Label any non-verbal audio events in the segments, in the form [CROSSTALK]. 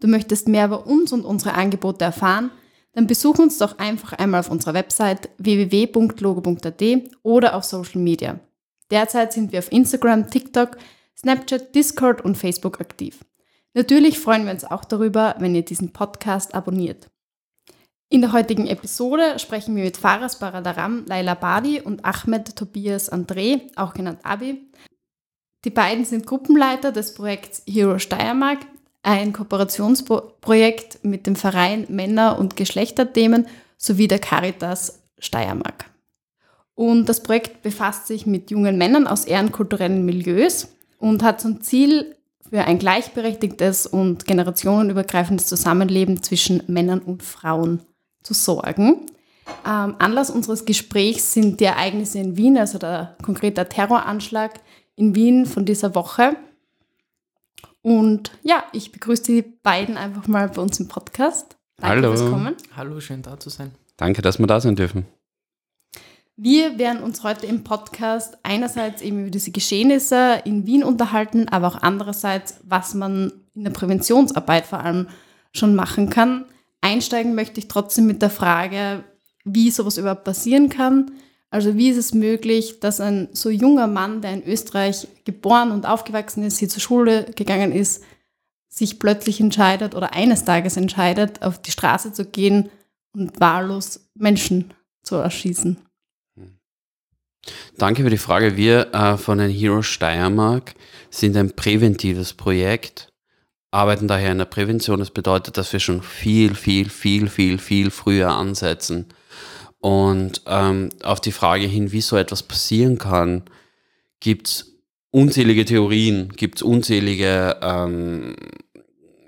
Du möchtest mehr über uns und unsere Angebote erfahren? Dann besuch uns doch einfach einmal auf unserer Website www.logo.at oder auf Social Media. Derzeit sind wir auf Instagram, TikTok, Snapchat, Discord und Facebook aktiv. Natürlich freuen wir uns auch darüber, wenn ihr diesen Podcast abonniert. In der heutigen Episode sprechen wir mit Faras Baradaram, Laila Badi und Ahmed Tobias André, auch genannt Abi. Die beiden sind Gruppenleiter des Projekts Hero Steiermark, ein Kooperationsprojekt mit dem Verein Männer- und Geschlechterthemen sowie der Caritas Steiermark. Und das Projekt befasst sich mit jungen Männern aus ehrenkulturellen Milieus und hat zum Ziel, für ein gleichberechtigtes und generationenübergreifendes Zusammenleben zwischen Männern und Frauen zu sorgen. Ähm, Anlass unseres Gesprächs sind die Ereignisse in Wien, also der konkrete Terroranschlag in Wien von dieser Woche. Und ja, ich begrüße die beiden einfach mal bei uns im Podcast. Danke Hallo. fürs Kommen. Hallo, schön da zu sein. Danke, dass wir da sein dürfen. Wir werden uns heute im Podcast einerseits eben über diese Geschehnisse in Wien unterhalten, aber auch andererseits, was man in der Präventionsarbeit vor allem schon machen kann. Einsteigen möchte ich trotzdem mit der Frage, wie sowas überhaupt passieren kann. Also wie ist es möglich, dass ein so junger Mann, der in Österreich geboren und aufgewachsen ist, hier zur Schule gegangen ist, sich plötzlich entscheidet oder eines Tages entscheidet, auf die Straße zu gehen und wahllos Menschen zu erschießen? Danke für die Frage. Wir äh, von den Hero Steiermark sind ein präventives Projekt arbeiten daher in der Prävention. Das bedeutet, dass wir schon viel, viel, viel, viel, viel früher ansetzen. Und ähm, auf die Frage hin, wie so etwas passieren kann, gibt es unzählige Theorien, gibt es unzählige ähm,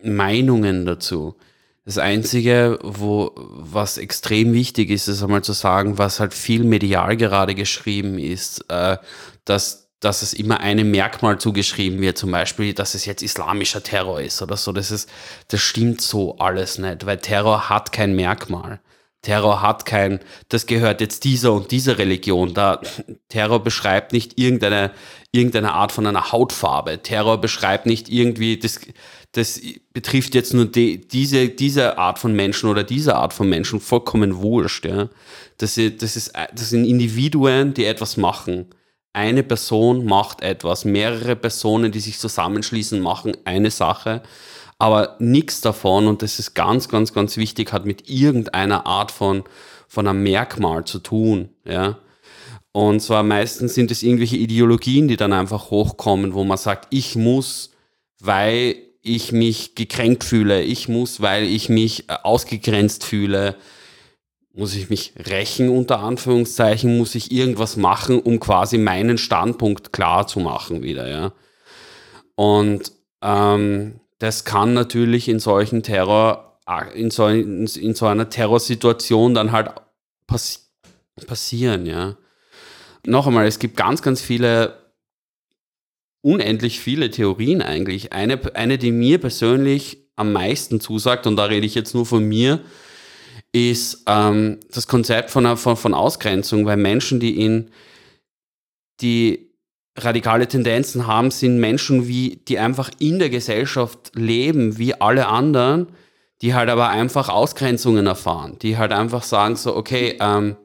Meinungen dazu. Das Einzige, wo, was extrem wichtig ist, ist einmal zu sagen, was halt viel medial gerade geschrieben ist, äh, dass dass es immer einem Merkmal zugeschrieben wird, zum Beispiel, dass es jetzt islamischer Terror ist oder so. Das, ist, das stimmt so alles nicht, weil Terror hat kein Merkmal. Terror hat kein, das gehört jetzt dieser und dieser Religion. Da, Terror beschreibt nicht irgendeine, irgendeine Art von einer Hautfarbe. Terror beschreibt nicht irgendwie, das, das betrifft jetzt nur die, diese, diese Art von Menschen oder diese Art von Menschen, vollkommen wurscht. Ja. Das, das, ist, das sind Individuen, die etwas machen eine Person macht etwas, mehrere Personen, die sich zusammenschließen, machen eine Sache, aber nichts davon, und das ist ganz, ganz, ganz wichtig, hat mit irgendeiner Art von, von einem Merkmal zu tun, ja. Und zwar meistens sind es irgendwelche Ideologien, die dann einfach hochkommen, wo man sagt, ich muss, weil ich mich gekränkt fühle, ich muss, weil ich mich ausgegrenzt fühle, muss ich mich rächen unter Anführungszeichen, muss ich irgendwas machen, um quasi meinen Standpunkt klar zu machen wieder, ja. Und ähm, das kann natürlich in solchen Terror, in so, in, in so einer Terrorsituation dann halt pass passieren, ja. Noch einmal, es gibt ganz, ganz viele, unendlich viele Theorien eigentlich. Eine, eine, die mir persönlich am meisten zusagt, und da rede ich jetzt nur von mir, ist ähm, das Konzept von, von, von Ausgrenzung, weil Menschen, die in die radikale Tendenzen haben, sind Menschen, wie, die einfach in der Gesellschaft leben, wie alle anderen, die halt aber einfach Ausgrenzungen erfahren, die halt einfach sagen so, okay, ähm,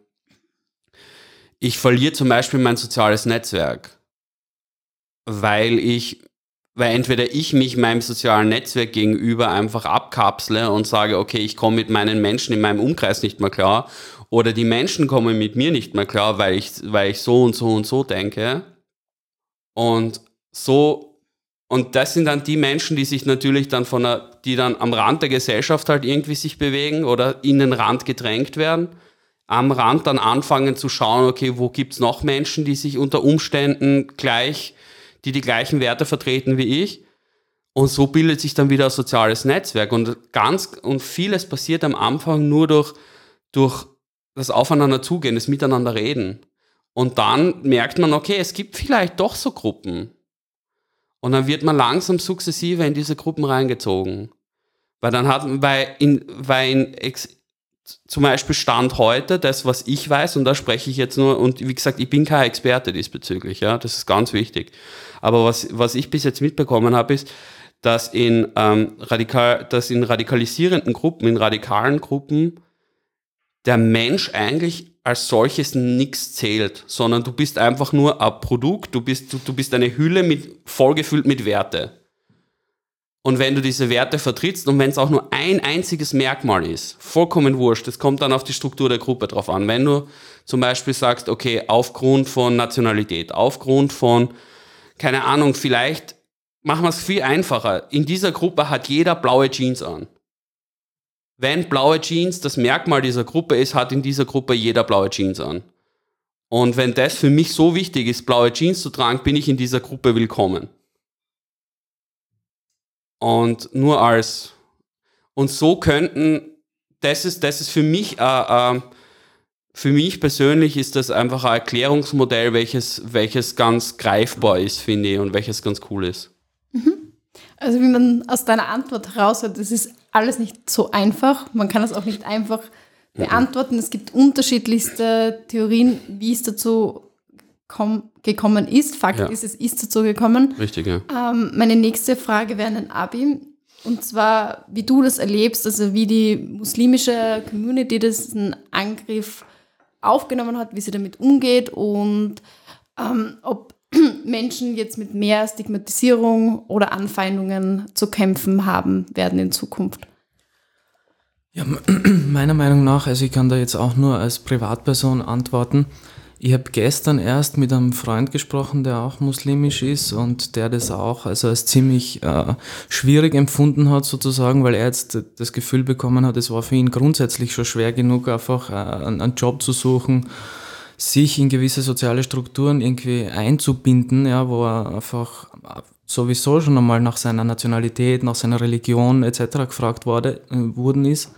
ich verliere zum Beispiel mein soziales Netzwerk, weil ich weil entweder ich mich meinem sozialen Netzwerk gegenüber einfach abkapsle und sage, okay, ich komme mit meinen Menschen in meinem Umkreis nicht mehr klar, oder die Menschen kommen mit mir nicht mehr klar, weil ich, weil ich so und so und so denke. Und so, und das sind dann die Menschen, die sich natürlich dann von der, die dann am Rand der Gesellschaft halt irgendwie sich bewegen oder in den Rand gedrängt werden. Am Rand dann anfangen zu schauen, okay, wo gibt's noch Menschen, die sich unter Umständen gleich die die gleichen Werte vertreten wie ich. Und so bildet sich dann wieder ein soziales Netzwerk. Und ganz und vieles passiert am Anfang nur durch, durch das Aufeinander zugehen, das Miteinander reden. Und dann merkt man, okay, es gibt vielleicht doch so Gruppen. Und dann wird man langsam sukzessive in diese Gruppen reingezogen. Weil dann hat, weil in, weil in ex, zum Beispiel Stand heute, das, was ich weiß, und da spreche ich jetzt nur, und wie gesagt, ich bin kein Experte diesbezüglich, ja, das ist ganz wichtig. Aber was, was ich bis jetzt mitbekommen habe, ist, dass in, ähm, radikal, dass in radikalisierenden Gruppen, in radikalen Gruppen, der Mensch eigentlich als solches nichts zählt, sondern du bist einfach nur ein Produkt, du bist, du, du bist eine Hülle mit, vollgefüllt mit Werte. Und wenn du diese Werte vertrittst und wenn es auch nur ein einziges Merkmal ist, vollkommen wurscht, das kommt dann auf die Struktur der Gruppe drauf an. Wenn du zum Beispiel sagst, okay, aufgrund von Nationalität, aufgrund von, keine Ahnung, vielleicht machen wir es viel einfacher. In dieser Gruppe hat jeder blaue Jeans an. Wenn blaue Jeans das Merkmal dieser Gruppe ist, hat in dieser Gruppe jeder blaue Jeans an. Und wenn das für mich so wichtig ist, blaue Jeans zu tragen, bin ich in dieser Gruppe willkommen. Und nur als, und so könnten, das ist, das ist für mich, äh, äh, für mich persönlich ist das einfach ein Erklärungsmodell, welches, welches ganz greifbar ist, finde ich, und welches ganz cool ist. Mhm. Also wie man aus deiner Antwort heraushört, das ist alles nicht so einfach. Man kann es auch nicht einfach mhm. beantworten. Es gibt unterschiedlichste Theorien, wie es dazu gekommen ist. Fakt ja. ist, es ist dazu gekommen. Richtig, ja. Ähm, meine nächste Frage wäre an Abi. Und zwar, wie du das erlebst, also wie die muslimische Community diesen Angriff aufgenommen hat, wie sie damit umgeht und ähm, ob [CLEARS THROAT] Menschen jetzt mit mehr Stigmatisierung oder Anfeindungen zu kämpfen haben werden in Zukunft. Ja, [CLEARS THROAT] meiner Meinung nach, also ich kann da jetzt auch nur als Privatperson antworten. Ich habe gestern erst mit einem Freund gesprochen, der auch muslimisch ist und der das auch also als ziemlich äh, schwierig empfunden hat sozusagen, weil er jetzt das Gefühl bekommen hat, es war für ihn grundsätzlich schon schwer genug, einfach äh, einen Job zu suchen, sich in gewisse soziale Strukturen irgendwie einzubinden, ja, wo er einfach sowieso schon einmal nach seiner Nationalität, nach seiner Religion etc. gefragt wurde, äh, worden ist.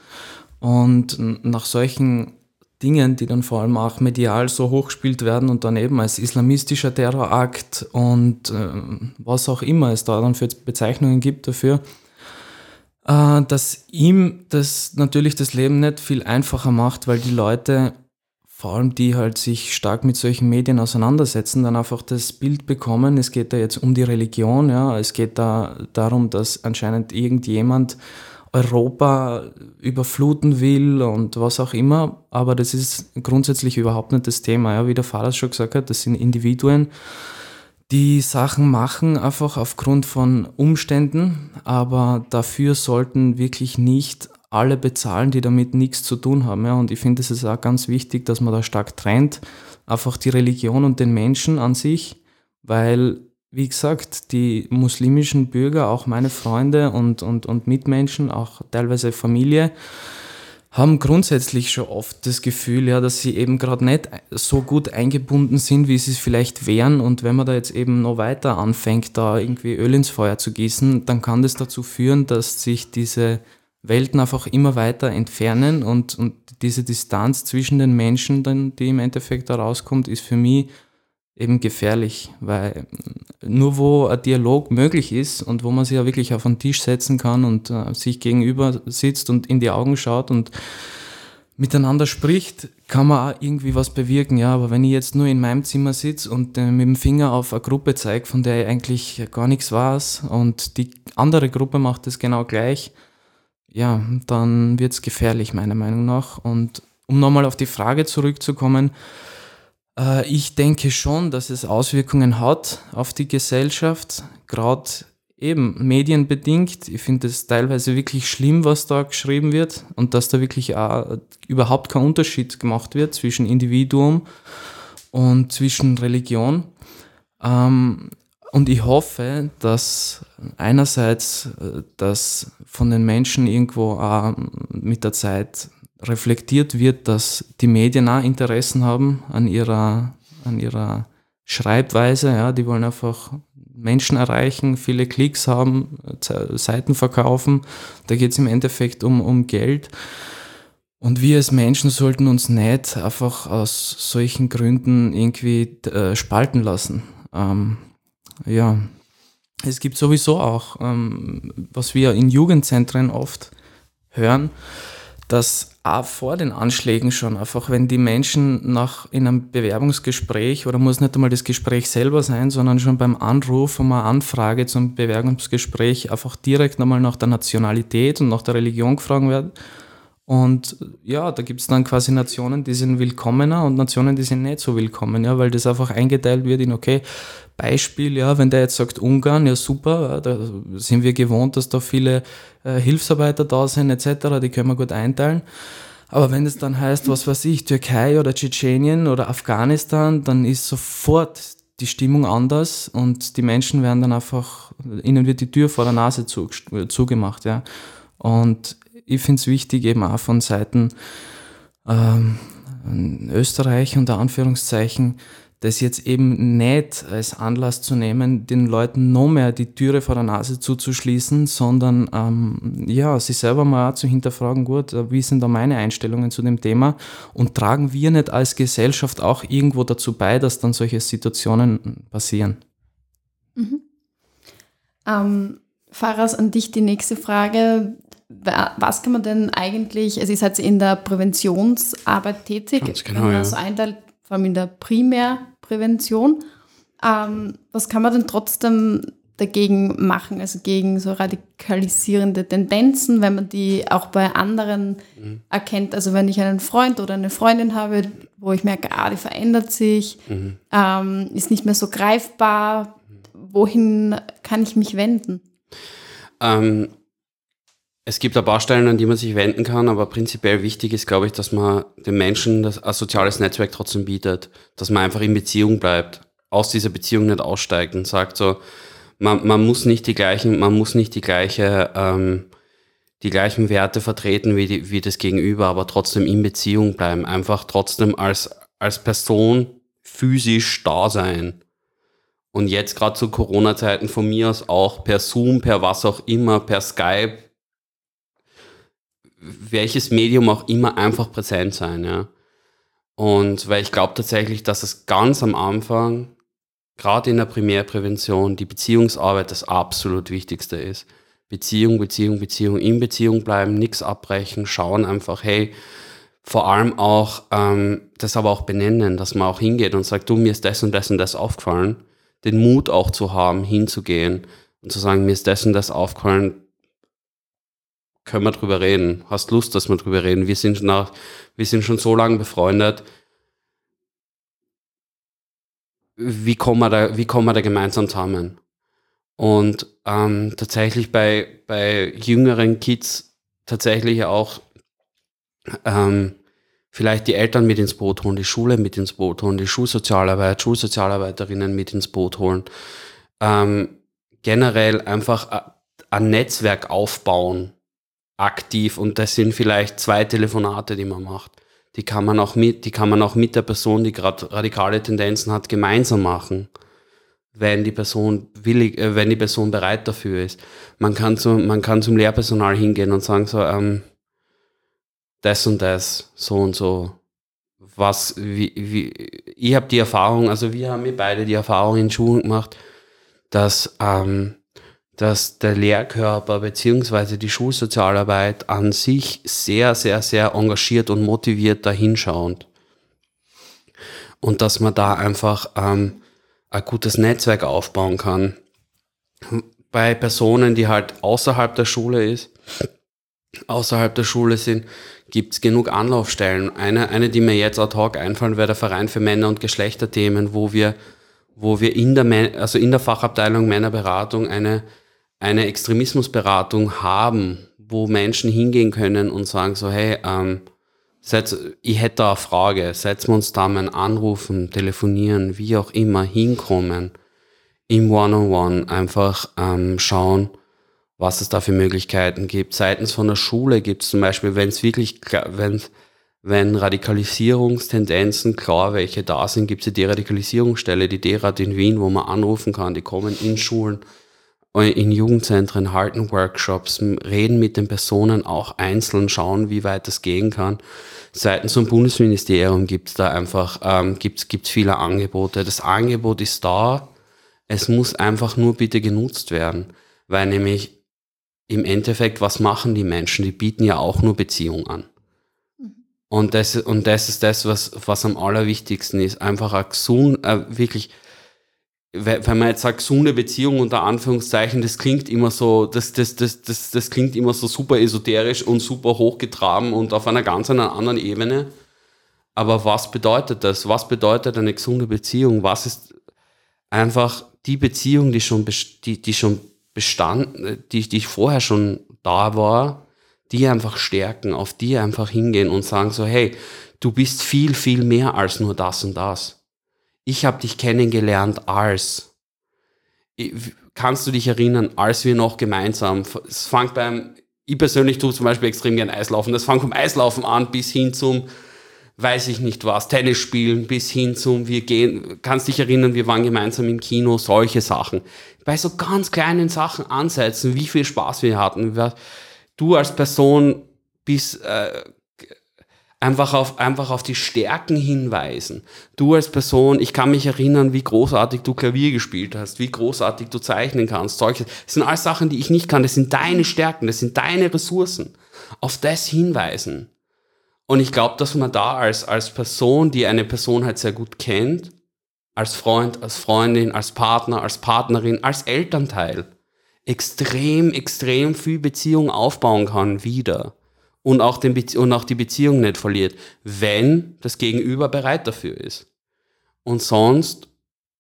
Und nach solchen Dingen, die dann vor allem auch medial so hochgespielt werden und dann eben als islamistischer Terrorakt und äh, was auch immer es da dann für Bezeichnungen gibt dafür, äh, dass ihm das natürlich das Leben nicht viel einfacher macht, weil die Leute, vor allem die halt sich stark mit solchen Medien auseinandersetzen, dann einfach das Bild bekommen, es geht da jetzt um die Religion, ja, es geht da darum, dass anscheinend irgendjemand Europa überfluten will und was auch immer, aber das ist grundsätzlich überhaupt nicht das Thema. Ja. Wie der Vater schon gesagt hat, das sind Individuen, die Sachen machen einfach aufgrund von Umständen, aber dafür sollten wirklich nicht alle bezahlen, die damit nichts zu tun haben. Ja. Und ich finde, es ist auch ganz wichtig, dass man da stark trennt, einfach die Religion und den Menschen an sich, weil wie gesagt, die muslimischen Bürger, auch meine Freunde und, und, und Mitmenschen, auch teilweise Familie, haben grundsätzlich schon oft das Gefühl, ja, dass sie eben gerade nicht so gut eingebunden sind, wie sie es vielleicht wären. Und wenn man da jetzt eben noch weiter anfängt, da irgendwie Öl ins Feuer zu gießen, dann kann das dazu führen, dass sich diese Welten einfach immer weiter entfernen und, und diese Distanz zwischen den Menschen, dann, die im Endeffekt da rauskommt, ist für mich eben gefährlich, weil nur wo ein Dialog möglich ist und wo man sich ja wirklich auf den Tisch setzen kann und äh, sich gegenüber sitzt und in die Augen schaut und miteinander spricht, kann man auch irgendwie was bewirken. Ja, aber wenn ich jetzt nur in meinem Zimmer sitze und äh, mit dem Finger auf eine Gruppe zeige, von der ich eigentlich gar nichts weiß und die andere Gruppe macht es genau gleich, ja, dann wird es gefährlich meiner Meinung nach. Und um nochmal auf die Frage zurückzukommen, äh, ich denke schon, dass es Auswirkungen hat auf die Gesellschaft, gerade eben medienbedingt. Ich finde es teilweise wirklich schlimm, was da geschrieben wird und dass da wirklich auch überhaupt kein Unterschied gemacht wird zwischen Individuum und zwischen Religion. Ähm, und ich hoffe, dass einerseits äh, das von den Menschen irgendwo auch mit der Zeit reflektiert wird, dass die Medien auch Interessen haben an ihrer, an ihrer Schreibweise. Ja, die wollen einfach Menschen erreichen, viele Klicks haben, Seiten verkaufen. Da geht es im Endeffekt um, um Geld. Und wir als Menschen sollten uns nicht einfach aus solchen Gründen irgendwie äh, spalten lassen. Ähm, ja, es gibt sowieso auch, ähm, was wir in Jugendzentren oft hören, dass auch vor den Anschlägen schon einfach, wenn die Menschen nach in einem Bewerbungsgespräch oder muss nicht einmal das Gespräch selber sein, sondern schon beim Anruf um eine Anfrage zum Bewerbungsgespräch einfach direkt nochmal nach der Nationalität und nach der Religion gefragt werden und ja, da gibt es dann quasi Nationen, die sind willkommener und Nationen, die sind nicht so willkommen, ja, weil das einfach eingeteilt wird in, okay, Beispiel, ja, wenn der jetzt sagt Ungarn, ja super, da sind wir gewohnt, dass da viele äh, Hilfsarbeiter da sind, etc., die können wir gut einteilen. Aber wenn es dann heißt, was weiß ich, Türkei oder Tschetschenien oder Afghanistan, dann ist sofort die Stimmung anders und die Menschen werden dann einfach, ihnen wird die Tür vor der Nase zugemacht, ja. Und ich finde es wichtig, eben auch von Seiten ähm, Österreich unter Anführungszeichen, das jetzt eben nicht als Anlass zu nehmen, den Leuten noch mehr die Türe vor der Nase zuzuschließen, sondern ähm, ja, sich selber mal zu hinterfragen, gut, äh, wie sind da meine Einstellungen zu dem Thema und tragen wir nicht als Gesellschaft auch irgendwo dazu bei, dass dann solche Situationen passieren? Mhm. Ähm, Faras, an dich die nächste Frage was kann man denn eigentlich, also ihr seid in der Präventionsarbeit tätig, Ganz genau, ja. so einteilt, vor allem in der Primärprävention. Ähm, was kann man denn trotzdem dagegen machen, also gegen so radikalisierende Tendenzen, wenn man die auch bei anderen mhm. erkennt. Also wenn ich einen Freund oder eine Freundin habe, wo ich merke, ah, die verändert sich, mhm. ähm, ist nicht mehr so greifbar, wohin kann ich mich wenden? Ähm, es gibt ein paar Stellen, an die man sich wenden kann, aber prinzipiell wichtig ist, glaube ich, dass man den Menschen das, ein soziales Netzwerk trotzdem bietet, dass man einfach in Beziehung bleibt, aus dieser Beziehung nicht aussteigt und sagt so, man, man muss nicht die gleichen, man muss nicht die gleiche, ähm, die gleichen Werte vertreten wie, die, wie das Gegenüber, aber trotzdem in Beziehung bleiben, einfach trotzdem als, als Person physisch da sein. Und jetzt gerade zu Corona-Zeiten von mir aus auch per Zoom, per was auch immer, per Skype, welches Medium auch immer einfach präsent sein, ja. Und weil ich glaube tatsächlich, dass es ganz am Anfang, gerade in der Primärprävention, die Beziehungsarbeit das absolut Wichtigste ist. Beziehung, Beziehung, Beziehung, in Beziehung bleiben, nichts abbrechen, schauen einfach, hey, vor allem auch ähm, das aber auch benennen, dass man auch hingeht und sagt, du, mir ist das und das und das aufgefallen, den Mut auch zu haben, hinzugehen und zu sagen, mir ist das und das aufgefallen, können wir drüber reden? Hast Lust, dass wir drüber reden? Wir sind, nach, wir sind schon so lange befreundet. Wie kommen wir da, wie kommen wir da gemeinsam zusammen? Und ähm, tatsächlich bei, bei jüngeren Kids tatsächlich auch ähm, vielleicht die Eltern mit ins Boot holen, die Schule mit ins Boot holen, die Schulsozialarbeit, Schulsozialarbeiterinnen mit ins Boot holen. Ähm, generell einfach ein Netzwerk aufbauen, aktiv und das sind vielleicht zwei Telefonate, die man macht. Die kann man auch mit, die kann man auch mit der Person, die gerade radikale Tendenzen hat, gemeinsam machen, wenn die Person willig, äh, wenn die Person bereit dafür ist. Man kann zu, man kann zum Lehrpersonal hingehen und sagen so, ähm, das und das, so und so. Was, wie, wie, ich habe die Erfahrung, also wir haben mir beide die Erfahrung in Schulen gemacht, dass ähm, dass der Lehrkörper bzw. die Schulsozialarbeit an sich sehr, sehr, sehr engagiert und motiviert dahinschaut. Und dass man da einfach ähm, ein gutes Netzwerk aufbauen kann. Bei Personen, die halt außerhalb der Schule ist, außerhalb der Schule sind, gibt es genug Anlaufstellen. Eine, eine, die mir jetzt ad hoc einfallen, wäre der Verein für Männer- und Geschlechterthemen, wo wir, wo wir in der, also in der Fachabteilung Männerberatung eine eine Extremismusberatung haben, wo Menschen hingehen können und sagen so, hey, ähm, setz, ich hätte da eine Frage, setzen wir uns da mal anrufen, telefonieren, wie auch immer, hinkommen, im One-on-One -on -One einfach ähm, schauen, was es da für Möglichkeiten gibt. Seitens von der Schule gibt es zum Beispiel, wenn es wirklich, wenn wenn Radikalisierungstendenzen, klar, welche da sind, gibt es die Deradikalisierungsstelle, die DERAD in Wien, wo man anrufen kann, die kommen in Schulen, in Jugendzentren, halten Workshops, reden mit den Personen auch einzeln, schauen, wie weit das gehen kann. Seitens zum Bundesministerium gibt es da einfach ähm, gibt's, gibt's viele Angebote. Das Angebot ist da, es muss einfach nur bitte genutzt werden, weil nämlich im Endeffekt, was machen die Menschen? Die bieten ja auch nur Beziehung an. Und das, und das ist das, was, was am allerwichtigsten ist. Einfach eine gesund, äh, wirklich, wenn man jetzt sagt, gesunde Beziehung unter Anführungszeichen, das klingt immer so, das, das, das, das, das klingt immer so super esoterisch und super hochgetraben und auf einer ganz anderen Ebene. Aber was bedeutet das? Was bedeutet eine gesunde Beziehung? Was ist einfach die Beziehung, die schon, die, die schon bestand, die, die vorher schon da war, die einfach stärken, auf die einfach hingehen und sagen so, hey, du bist viel, viel mehr als nur das und das. Ich habe dich kennengelernt als. Kannst du dich erinnern, als wir noch gemeinsam, es fängt beim, ich persönlich tue zum Beispiel extrem gern Eislaufen, das fängt vom Eislaufen an bis hin zum, weiß ich nicht was, Tennis spielen, bis hin zum, wir gehen, kannst dich erinnern, wir waren gemeinsam im Kino, solche Sachen. Bei so ganz kleinen Sachen ansetzen, wie viel Spaß wir hatten du als Person bist äh, einfach auf, einfach auf die Stärken hinweisen. Du als Person, ich kann mich erinnern, wie großartig du Klavier gespielt hast, wie großartig du zeichnen kannst. Solche, das sind alles Sachen, die ich nicht kann. Das sind deine Stärken, das sind deine Ressourcen. Auf das hinweisen. Und ich glaube, dass man da als, als Person, die eine Person halt sehr gut kennt, als Freund, als Freundin, als Partner, als Partnerin, als Elternteil, extrem, extrem viel Beziehung aufbauen kann wieder und auch, den und auch die Beziehung nicht verliert, wenn das Gegenüber bereit dafür ist. Und sonst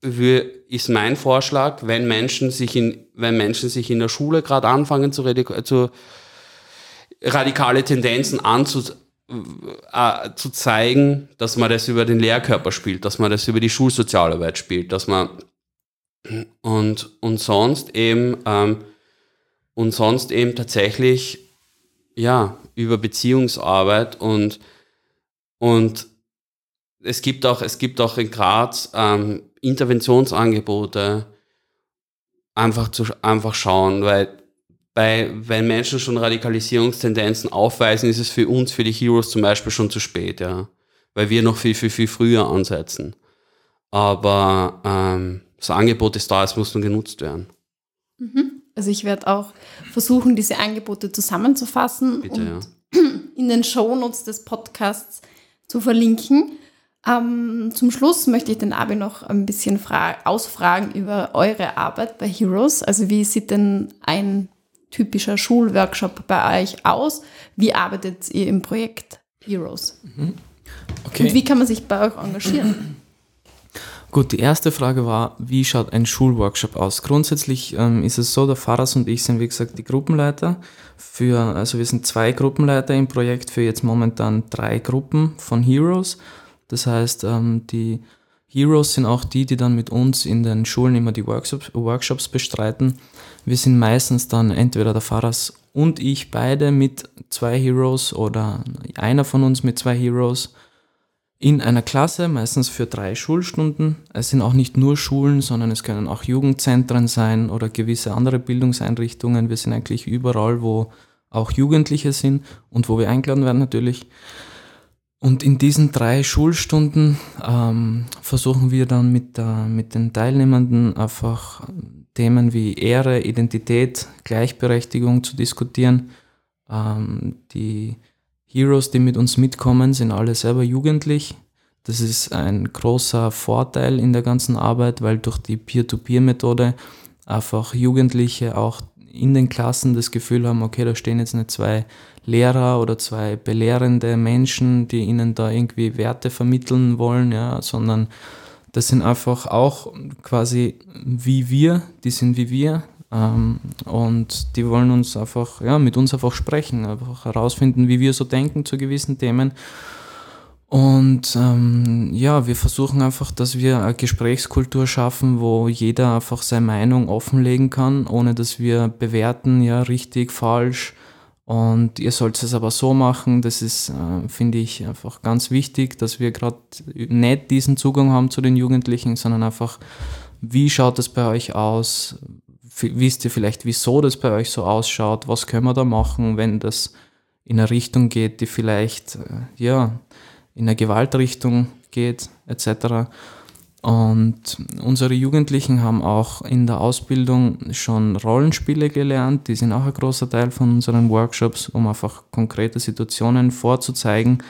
ist mein Vorschlag, wenn Menschen sich in, wenn Menschen sich in der Schule gerade anfangen zu, zu radikale Tendenzen anzu, äh, zu zeigen, dass man das über den Lehrkörper spielt, dass man das über die Schulsozialarbeit spielt, dass man und, und sonst eben, ähm, und sonst eben tatsächlich, ja, über Beziehungsarbeit und, und es gibt auch, es gibt auch in Graz ähm, Interventionsangebote, einfach zu, einfach schauen, weil bei, wenn Menschen schon Radikalisierungstendenzen aufweisen, ist es für uns, für die Heroes zum Beispiel schon zu spät, ja. Weil wir noch viel, viel, viel früher ansetzen. Aber ähm, das Angebot ist da, es muss nur genutzt werden. Mhm. Also ich werde auch versuchen, diese Angebote zusammenzufassen Bitte, und ja. [CLEARS THROAT] in den Shownotes des Podcasts zu verlinken. Ähm, zum Schluss möchte ich den Abi noch ein bisschen ausfragen über eure Arbeit bei Heroes. Also wie sieht denn ein typischer Schulworkshop bei euch aus? Wie arbeitet ihr im Projekt Heroes? Mhm. Okay. Und wie kann man sich bei euch engagieren? [CLEARS THROAT] Gut, die erste Frage war, wie schaut ein Schulworkshop aus? Grundsätzlich ähm, ist es so, der Faras und ich sind wie gesagt die Gruppenleiter. Für, also wir sind zwei Gruppenleiter im Projekt für jetzt momentan drei Gruppen von Heroes. Das heißt, ähm, die Heroes sind auch die, die dann mit uns in den Schulen immer die Workshops, Workshops bestreiten. Wir sind meistens dann entweder der Faras und ich beide mit zwei Heroes oder einer von uns mit zwei Heroes in einer Klasse, meistens für drei Schulstunden. Es sind auch nicht nur Schulen, sondern es können auch Jugendzentren sein oder gewisse andere Bildungseinrichtungen. Wir sind eigentlich überall, wo auch Jugendliche sind und wo wir eingeladen werden natürlich. Und in diesen drei Schulstunden ähm, versuchen wir dann mit, der, mit den Teilnehmenden einfach Themen wie Ehre, Identität, Gleichberechtigung zu diskutieren. Ähm, die Heroes, die mit uns mitkommen, sind alle selber jugendlich. Das ist ein großer Vorteil in der ganzen Arbeit, weil durch die Peer-to-Peer-Methode einfach Jugendliche auch in den Klassen das Gefühl haben, okay, da stehen jetzt nicht zwei Lehrer oder zwei belehrende Menschen, die ihnen da irgendwie Werte vermitteln wollen, ja, sondern das sind einfach auch quasi wie wir, die sind wie wir, ähm, und die wollen uns einfach, ja, mit uns einfach sprechen, einfach herausfinden, wie wir so denken zu gewissen Themen. Und ähm, ja, wir versuchen einfach, dass wir eine Gesprächskultur schaffen, wo jeder einfach seine Meinung offenlegen kann, ohne dass wir bewerten, ja, richtig, falsch Und ihr sollt es aber so machen, das ist, äh, finde ich, einfach ganz wichtig, dass wir gerade nicht diesen Zugang haben zu den Jugendlichen, sondern einfach, wie schaut es bei euch aus? Wisst ihr vielleicht, wieso das bei euch so ausschaut? Was können wir da machen, wenn das in eine Richtung geht, die vielleicht, äh, ja, in eine Gewaltrichtung geht, etc. Und unsere Jugendlichen haben auch in der Ausbildung schon Rollenspiele gelernt. Die sind auch ein großer Teil von unseren Workshops, um einfach konkrete Situationen vorzuzeigen,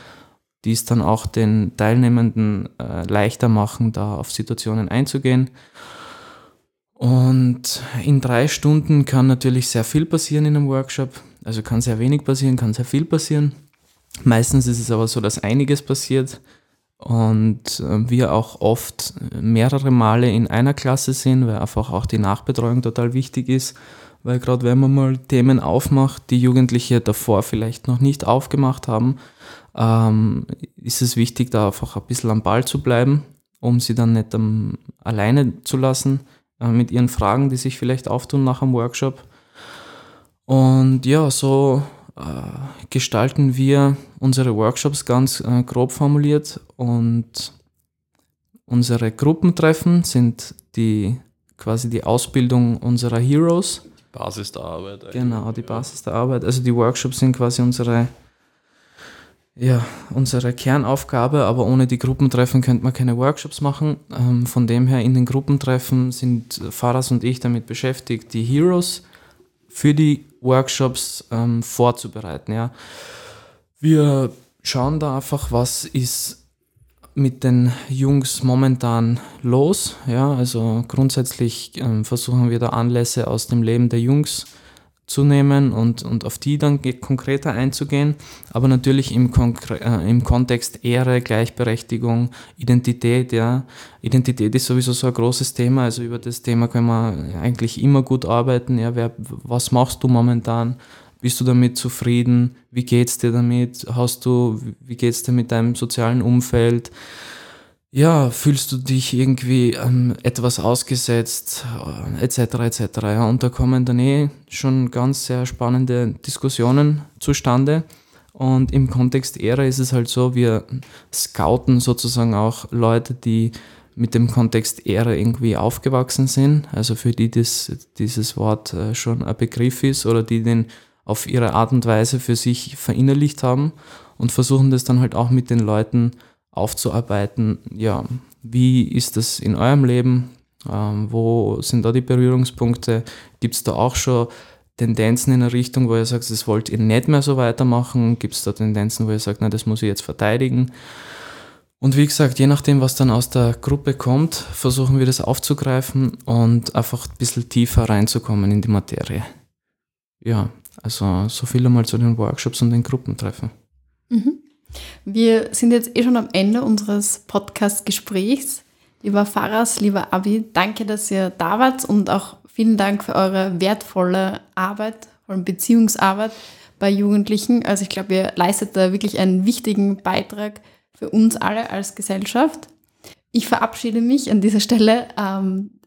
die es dann auch den Teilnehmenden äh, leichter machen, da auf Situationen einzugehen. Und in drei Stunden kann natürlich sehr viel passieren in einem Workshop. Also kann sehr wenig passieren, kann sehr viel passieren. Meistens ist es aber so, dass einiges passiert und äh, wir auch oft mehrere Male in einer Klasse sind, weil einfach auch die Nachbetreuung total wichtig ist. Weil gerade wenn man mal Themen aufmacht, die Jugendliche davor vielleicht noch nicht aufgemacht haben, ähm, ist es wichtig, da einfach ein bisschen am Ball zu bleiben, um sie dann nicht um, alleine zu lassen äh, mit ihren Fragen, die sich vielleicht auftun nach einem Workshop. Und ja, so äh, gestalten wir unsere Workshops ganz äh, grob formuliert und unsere Gruppentreffen sind die quasi die Ausbildung unserer Heroes. Die Basis der Arbeit. Eigentlich. Genau, die Basis der Arbeit. Also die Workshops sind quasi unsere ja, unsere Kernaufgabe, aber ohne die Gruppentreffen könnte man keine Workshops machen. Ähm, von dem her in den Gruppentreffen sind Faras und ich damit beschäftigt, die Heroes für die Workshops ähm, vorzubereiten. Ja. Wir schauen da einfach, was ist mit den Jungs momentan los. Ja, also grundsätzlich ähm, versuchen wir da Anlässe aus dem Leben der Jungs zu nehmen und, und auf die dann konkreter einzugehen, aber natürlich im, Konkre äh, im Kontext Ehre, Gleichberechtigung, Identität, ja. Identität ist sowieso so ein großes Thema, also über das Thema können wir eigentlich immer gut arbeiten, ja. Wer, was machst du momentan? Bist du damit zufrieden? Wie geht's dir damit? Hast du, wie geht's dir mit deinem sozialen Umfeld? Ja, fühlst du dich irgendwie ähm, etwas ausgesetzt, etc., äh, etc. Ja, und da kommen dann eh schon ganz sehr spannende Diskussionen zustande. Und im Kontext Ära ist es halt so, wir scouten sozusagen auch Leute, die mit dem Kontext Ära irgendwie aufgewachsen sind, also für die das, dieses Wort äh, schon ein Begriff ist oder die den auf ihre Art und Weise für sich verinnerlicht haben und versuchen das dann halt auch mit den Leuten aufzuarbeiten, ja, wie ist das in eurem Leben? Ähm, wo sind da die Berührungspunkte? Gibt es da auch schon Tendenzen in eine Richtung, wo ihr sagt, das wollt ihr nicht mehr so weitermachen? Gibt es da Tendenzen, wo ihr sagt, na, das muss ich jetzt verteidigen? Und wie gesagt, je nachdem, was dann aus der Gruppe kommt, versuchen wir das aufzugreifen und einfach ein bisschen tiefer reinzukommen in die Materie. Ja, also so viel einmal zu den Workshops und den Gruppentreffen. Mhm. Wir sind jetzt eh schon am Ende unseres Podcast-Gesprächs. Lieber Faras, lieber Abi, danke, dass ihr da wart und auch vielen Dank für eure wertvolle Arbeit, allem Beziehungsarbeit bei Jugendlichen. Also ich glaube, ihr leistet da wirklich einen wichtigen Beitrag für uns alle als Gesellschaft. Ich verabschiede mich an dieser Stelle. Ähm, äh,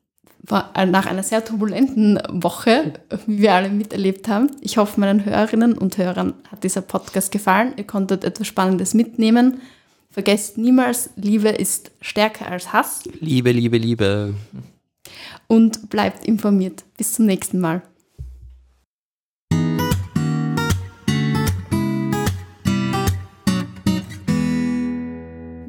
nach einer sehr turbulenten Woche, wie wir alle miterlebt haben. Ich hoffe, meinen Hörerinnen und Hörern hat dieser Podcast gefallen. Ihr konntet etwas Spannendes mitnehmen. Vergesst niemals, Liebe ist stärker als Hass. Liebe, Liebe, Liebe. Und bleibt informiert. Bis zum nächsten Mal.